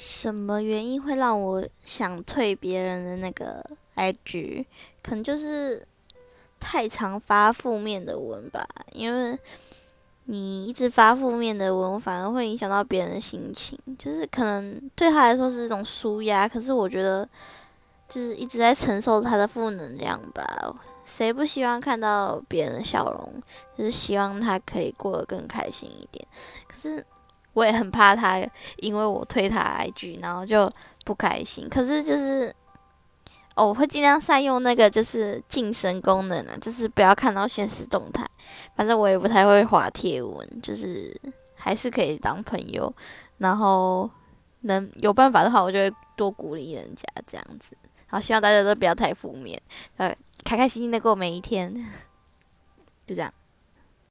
什么原因会让我想退别人的那个 IG？可能就是太常发负面的文吧，因为你一直发负面的文，反而会影响到别人的心情，就是可能对他来说是一种舒压，可是我觉得就是一直在承受他的负能量吧。谁不希望看到别人的笑容？就是希望他可以过得更开心一点。可是我也很怕他，因为我推他 IG，然后就不开心。可是就是哦，我会尽量善用那个就是晋升功能啊，就是不要看到现实动态。反正我也不太会滑贴文，就是还是可以当朋友。然后能有办法的话，我就会多鼓励人家这样子。好，希望大家都不要太负面，呃。开开心心的过每一天，就这样。